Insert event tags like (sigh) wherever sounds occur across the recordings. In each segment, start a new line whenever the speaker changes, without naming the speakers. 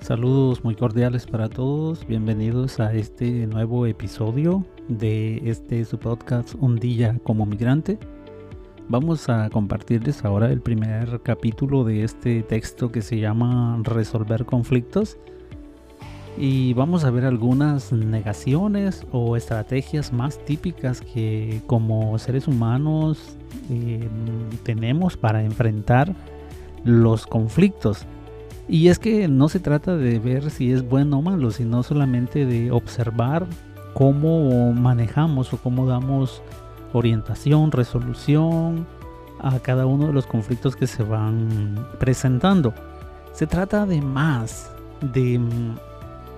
Saludos muy cordiales para todos, bienvenidos a este nuevo episodio de este su podcast Un día como migrante. Vamos a compartirles ahora el primer capítulo de este texto que se llama Resolver conflictos y vamos a ver algunas negaciones o estrategias más típicas que como seres humanos eh, tenemos para enfrentar los conflictos. Y es que no se trata de ver si es bueno o malo, sino solamente de observar cómo manejamos o cómo damos orientación, resolución a cada uno de los conflictos que se van presentando. Se trata de más de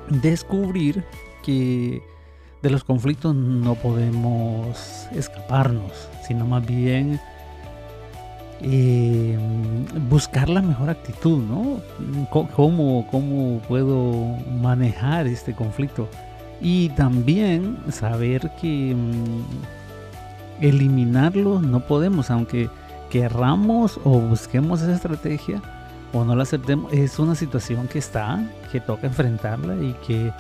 descubrir que de los conflictos no podemos escaparnos, sino más bien eh, buscar la mejor actitud, ¿no? ¿Cómo, ¿Cómo puedo manejar este conflicto? Y también saber que mm, eliminarlo no podemos, aunque querramos o busquemos esa estrategia o no la aceptemos, es una situación que está, que toca enfrentarla y que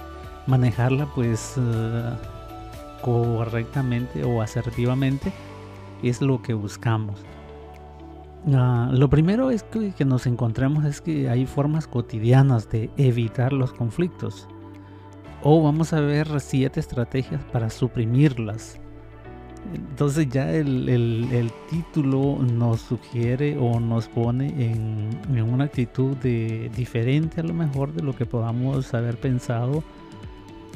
manejarla pues eh, correctamente o asertivamente es lo que buscamos. Ah, lo primero es que, nos encontremos es que hay formas cotidianas de evitar los conflictos. O vamos a ver siete estrategias para suprimirlas. Entonces ya el, título nos sugiere o nos pone en, en, una actitud de, diferente a lo mejor de lo que podamos haber pensado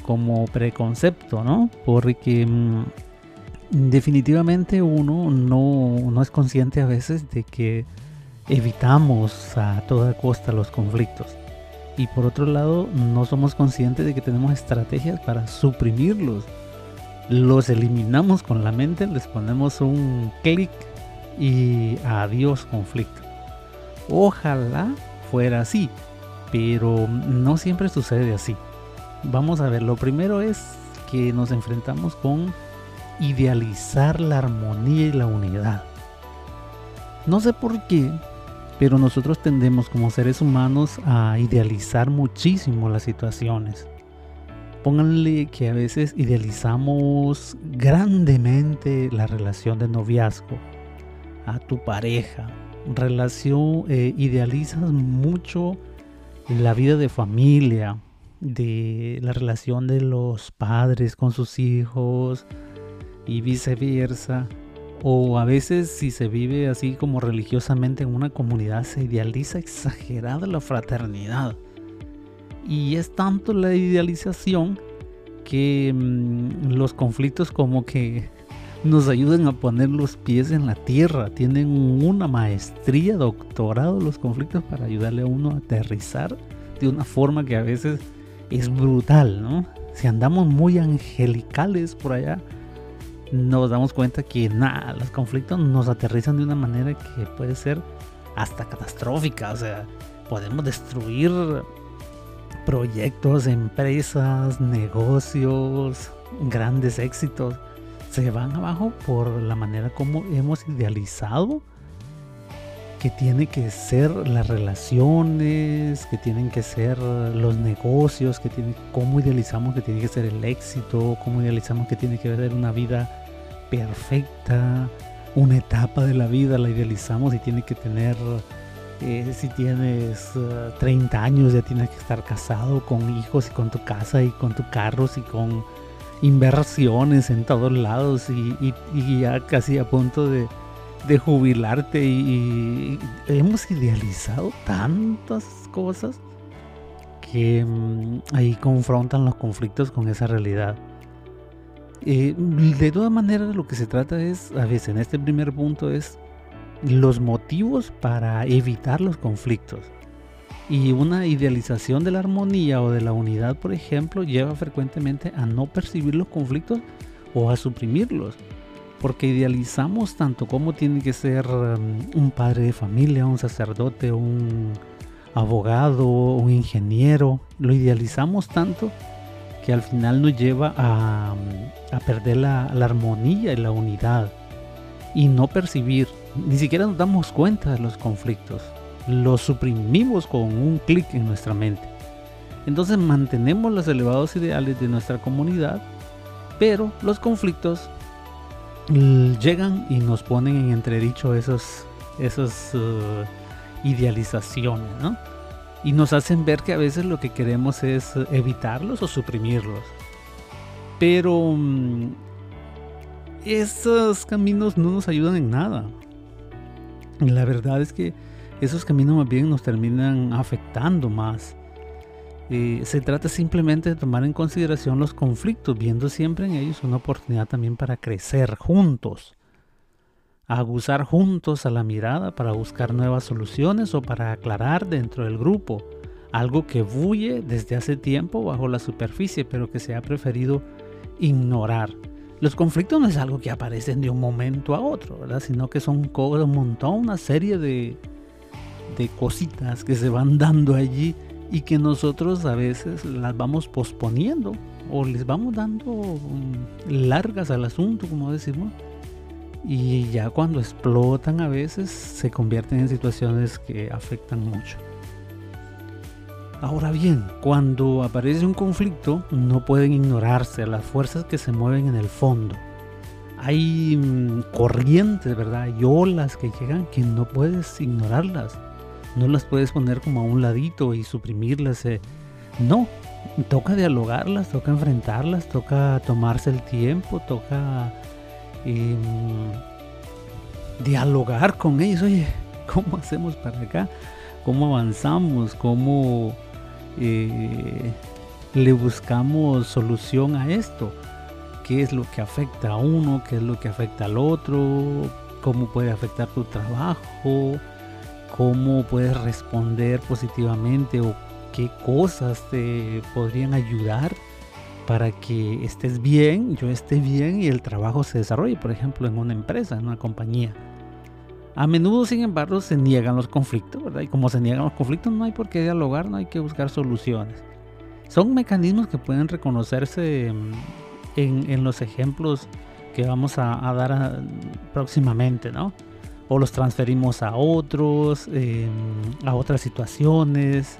como preconcepto, ¿no? Porque mm, definitivamente uno no, es consciente a veces de que evitamos a toda costa los conflictos. Y por otro lado, no somos conscientes de que tenemos estrategias para suprimirlos. Los eliminamos con la mente, les ponemos un clic y adiós conflicto. Ojalá fuera así, pero no siempre sucede así. Vamos a ver, lo primero es que nos enfrentamos con idealizar la armonía y la unidad. No sé por qué, pero nosotros tendemos como seres humanos a idealizar muchísimo las situaciones. Pónganle que a veces idealizamos grandemente la relación de noviazgo a tu pareja. Relación, eh, idealizas mucho la vida de familia, de la relación de los padres con sus hijos, y viceversa. O a veces si se vive así como religiosamente en una comunidad se idealiza exagerada la fraternidad. Y es tanto la idealización que mm, los conflictos como que nos ayudan a poner los pies en la tierra. Tienen una maestría, doctorado los conflictos para ayudarle a uno a aterrizar de una forma que a veces es brutal, ¿no? Si andamos muy angelicales por allá, nos damos cuenta que nada, los conflictos nos aterrizan de una manera que puede ser hasta catastrófica. O sea, podemos destruir proyectos, empresas, negocios, grandes éxitos. Se van abajo por la manera como hemos idealizado que tiene que ser las relaciones, que tienen que ser los negocios, que tiene, cómo idealizamos que tiene que ser el éxito, cómo idealizamos que tiene que ser una vida perfecta, una etapa de la vida la idealizamos y tiene que tener, eh, si tienes 30 eh, años ya tienes que estar casado con hijos y con tu casa y con tu carros y con inversiones en todos lados y ya casi a punto de de jubilarte y, hemos idealizado tantas cosas que mm, ahí confrontan los conflictos con esa realidad. Eh, de todas maneras lo que se trata es, a veces en este primer punto es los motivos para evitar los conflictos. Y una idealización de la armonía o de la unidad, por ejemplo, lleva frecuentemente a no percibir los conflictos o a suprimirlos porque idealizamos tanto como tiene que ser um, un padre de familia, un sacerdote, un abogado, un ingeniero, lo idealizamos tanto que al final nos lleva a, um, perder la, armonía y la unidad y no percibir, ni siquiera nos damos cuenta de los conflictos, los suprimimos con un clic en nuestra mente. Entonces mantenemos los elevados ideales de nuestra comunidad, pero los conflictos llegan y nos ponen en entredicho esos, esas uh, idealizaciones, ¿no? Y nos hacen ver que a veces lo que queremos es evitarlos o suprimirlos. Pero mm, esos caminos no nos ayudan en nada. La verdad es que esos caminos más bien nos terminan afectando más. Eh, se trata simplemente de tomar en consideración los conflictos, viendo siempre en ellos una oportunidad también para crecer juntos, aguzar juntos a la mirada para buscar nuevas soluciones o para aclarar dentro del grupo algo que bulle desde hace tiempo bajo la superficie, pero que se ha preferido ignorar. Los conflictos no es algo que aparecen de un momento a otro, ¿verdad? sino que son un montón, una serie de, de cositas que se van dando allí y que nosotros a veces las vamos posponiendo o les vamos dando mm, largas al asunto, como decimos, y ya cuando explotan a veces se convierten en situaciones que afectan mucho. Ahora bien, cuando aparece un conflicto no pueden ignorarse las fuerzas que se mueven en el fondo. Hay mm, corrientes, ¿verdad? Hay olas que llegan que no puedes ignorarlas no las puedes poner como a un ladito y suprimirlas. Eh. No, toca dialogarlas, toca enfrentarlas, toca tomarse el tiempo, toca em, dialogar con ellos. Oye, (laughs) ¿cómo hacemos para acá? ¿Cómo avanzamos? ¿Cómo eh, le buscamos solución a esto? ¿Qué es lo que afecta a uno? ¿Qué es lo que afecta al otro? ¿Cómo puede afectar tu trabajo? Cómo puedes responder positivamente o qué cosas te podrían ayudar para que estés bien, yo esté bien y el trabajo se desarrolle, por ejemplo, en una empresa, en una compañía. A menudo, sin embargo, se niegan los conflictos, ¿verdad? Y como se niegan los conflictos, no hay por qué dialogar, no hay que buscar soluciones. Son mecanismos que pueden reconocerse en, los ejemplos que vamos a, dar próximamente, ¿no? O los transferimos a otros, em, a otras situaciones.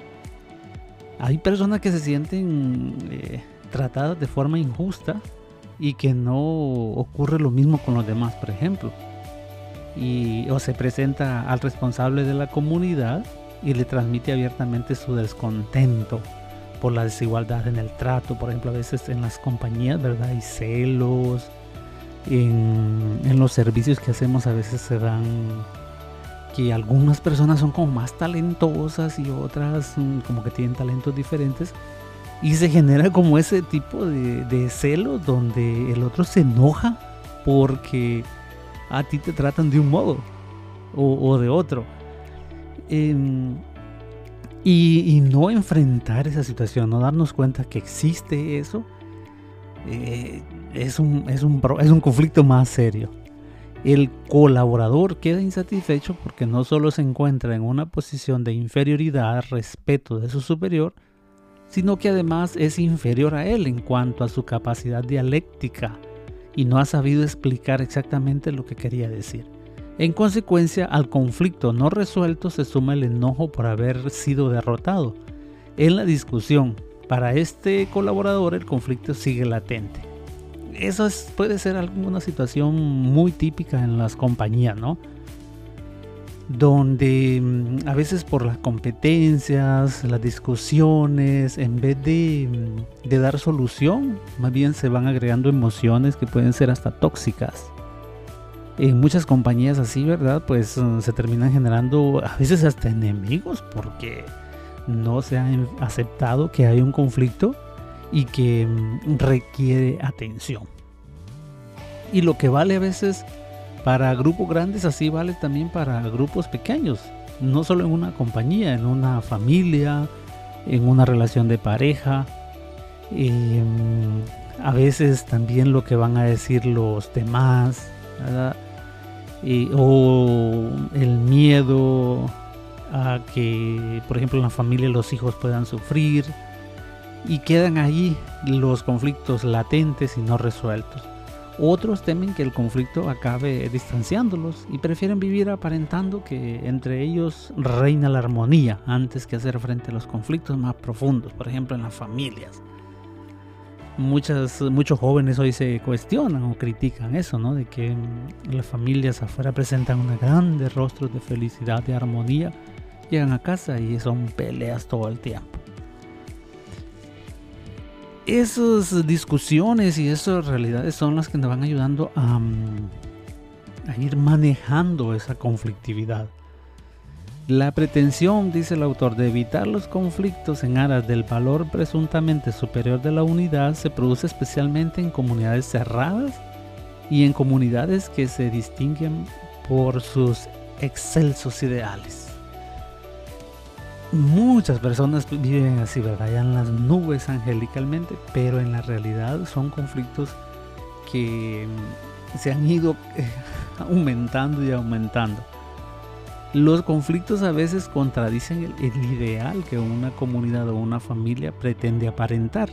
Hay personas que se sienten eh, tratadas de forma injusta y que no ocurre lo mismo con los demás, por ejemplo. Y, o se presenta al responsable de la comunidad y le transmite abiertamente su descontento por la desigualdad en el trato, por ejemplo, a veces en las compañías, ¿verdad? Hay celos, en, los servicios que hacemos a veces se dan que algunas personas son como más talentosas y otras como que tienen talentos diferentes y se genera como ese tipo de, de celo donde el otro se enoja porque a ti te tratan de un modo o, de otro. Em, y, y, no enfrentar esa situación, no darnos cuenta que existe eso, eh, es, un, es, un, es un conflicto más serio. El colaborador queda insatisfecho porque no solo se encuentra en una posición de inferioridad respeto de su superior, sino que además es inferior a él en cuanto a su capacidad dialéctica y no ha sabido explicar exactamente lo que quería decir. En consecuencia, al conflicto no resuelto se suma el enojo por haber sido derrotado. En la discusión, para este colaborador el conflicto sigue latente. Eso puede ser alguna situación muy típica en las compañías, ¿no? Donde mm, a veces por las competencias, las discusiones, en vez de, mm, de dar solución, más bien se van agregando emociones que pueden ser hasta tóxicas en muchas compañías así, ¿verdad? Pues mm, se terminan generando a veces hasta enemigos porque no se ha aceptado que hay un conflicto y que mm, requiere atención. Y lo que vale a veces para grupos grandes, así vale también para grupos pequeños. No solo en una compañía, en una familia, en una relación de pareja. Mm, a veces también lo que van a decir los demás. o el miedo a que, por ejemplo, en la familia los hijos puedan sufrir y quedan ahí los conflictos latentes y no resueltos. Otros temen que el conflicto acabe distanciándolos y prefieren vivir aparentando que entre ellos reina la armonía antes que hacer frente a los conflictos más profundos, por ejemplo en las familias. Muchas, muchos jóvenes hoy se cuestionan o critican eso, ¿no? De que las familias afuera presentan una grandes rostros de felicidad, de armonía, llegan a casa y son peleas todo el tiempo esas discusiones y esas realidades son las que nos van ayudando a, mm, a, ir manejando esa conflictividad. La pretensión, dice el autor, de evitar los conflictos en aras del valor presuntamente superior de la unidad se produce especialmente en comunidades cerradas y en comunidades que se distinguen por sus excelsos ideales muchas personas viven así, ¿verdad? Ya en las nubes angelicalmente, pero en la realidad son conflictos que mm, se han ido eh, (laughs) aumentando y aumentando. Los conflictos a veces contradicen el, el, ideal que una comunidad o una familia pretende aparentar.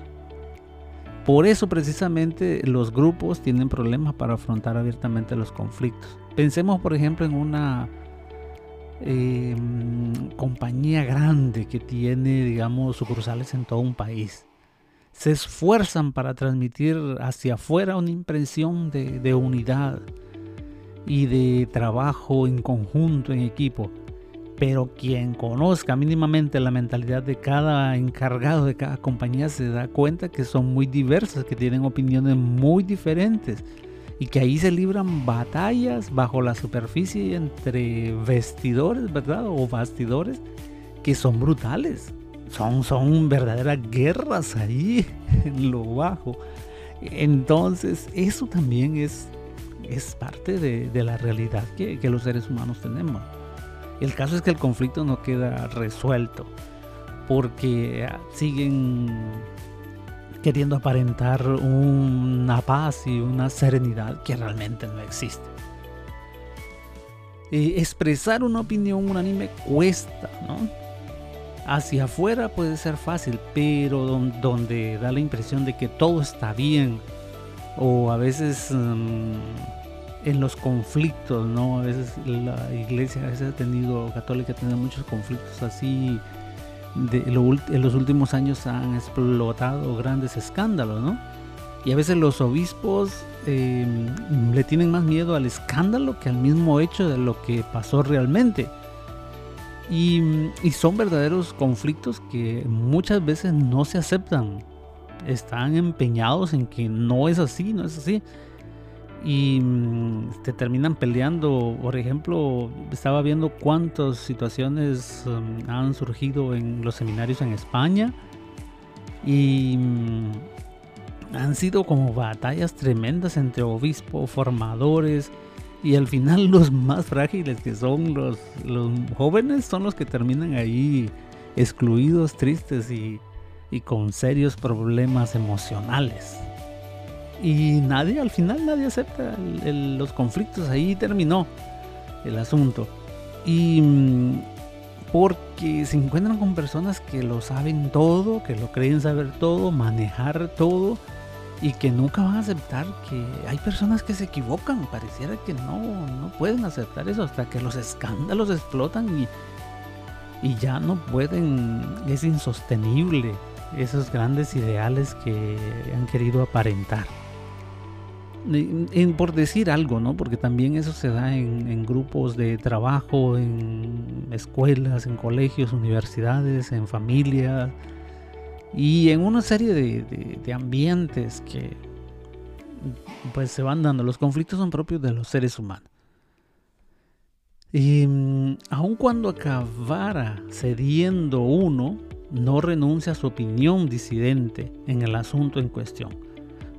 Por eso precisamente los grupos tienen problemas para afrontar abiertamente los conflictos. Pensemos por ejemplo en una eh, compañía grande que tiene, digamos, sucursales en todo un país. Se esfuerzan para transmitir hacia afuera una impresión de, de unidad y de trabajo en conjunto, en equipo. Pero quien conozca mínimamente la mentalidad de cada encargado de cada compañía se da cuenta que son muy diversas, que tienen opiniones muy diferentes y que ahí se libran batallas bajo la superficie entre vestidores, ¿verdad? O bastidores que son brutales. Son, son verdaderas guerras ahí (laughs) en lo bajo. Entonces, eso también es, es parte de, la realidad que, que los seres humanos tenemos. El caso es que el conflicto no queda resuelto porque siguen queriendo aparentar una paz y una serenidad que realmente no existe. expresar una opinión unánime cuesta, ¿no? Hacia afuera puede ser fácil, pero donde da la impresión de que todo está bien, o a veces mm, en los conflictos, ¿no? A veces la iglesia a veces ha tenido, católica ha tenido muchos conflictos así en los últimos años han explotado grandes escándalos, ¿no? Y a veces los obispos em, le tienen más miedo al escándalo que al mismo hecho de lo que pasó realmente. Y, y, son verdaderos conflictos que muchas veces no se aceptan. Están empeñados en que no es así, no es así y mm, te terminan peleando. Por ejemplo, estaba viendo cuántas situaciones mm, han surgido en los seminarios en España y mm, han sido como batallas tremendas entre obispos, formadores y al final (laughs) los más frágiles que son los, los jóvenes son los que terminan ahí excluidos, tristes y, y con serios problemas emocionales. Y nadie, al final nadie acepta los conflictos, ahí terminó el asunto. Y mm, porque se encuentran con personas que lo saben todo, que lo creen saber todo, manejar todo y que nunca van a aceptar que hay personas que se equivocan, pareciera que no, no pueden aceptar eso hasta que los escándalos explotan y, y ya no pueden, es insostenible esos grandes ideales que han querido aparentar por decir algo, ¿no? Porque también eso se da en, grupos de trabajo, en escuelas, en colegios, universidades, en familias y en una serie de, ambientes que pues se van dando. Los conflictos son propios de los seres humanos. Y mm, aun cuando acabara cediendo uno, no renuncia a su opinión disidente en el asunto en cuestión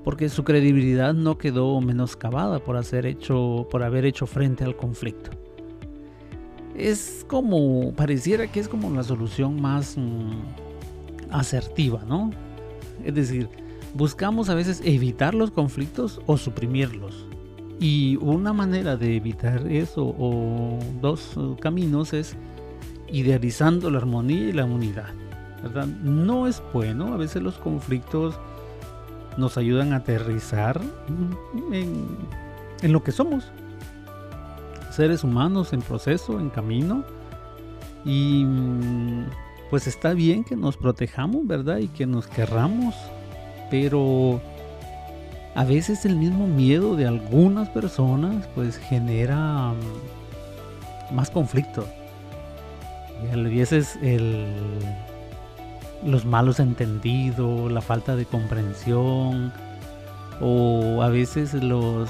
porque su credibilidad no quedó menoscabada por, hacer hecho, por haber hecho frente al conflicto. Es como, pareciera que es como la solución más mm, asertiva, ¿no? Es decir, buscamos a veces evitar los conflictos o suprimirlos. Y una manera de evitar eso, o dos caminos, es idealizando la armonía y la unidad. ¿verdad? No es bueno, a veces los conflictos nos ayudan a aterrizar en, lo que somos. Seres humanos en proceso, en camino. Y pues está bien que nos protejamos, ¿verdad? Y que nos querramos. Pero a veces el mismo miedo de algunas personas pues genera más conflicto. Y a veces el, los malos entendidos, la falta de comprensión o a veces los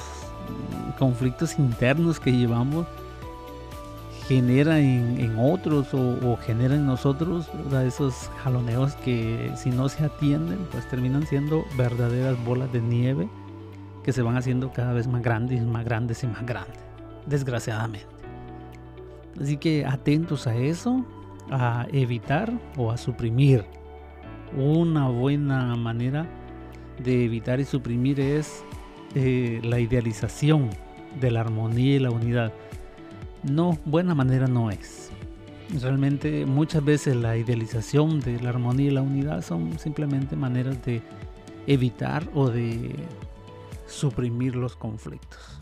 conflictos internos que llevamos genera en, otros o, genera en nosotros esos jaloneos que si no se atienden pues terminan siendo verdaderas bolas de nieve que se van haciendo cada vez más grandes y más grandes y más grandes desgraciadamente. Así que atentos a eso a evitar o a suprimir una buena manera de evitar y suprimir es eh, la idealización de la armonía y la unidad no, buena manera no es. Realmente muchas veces la idealización de la armonía y la unidad son simplemente maneras de evitar o de suprimir los conflictos.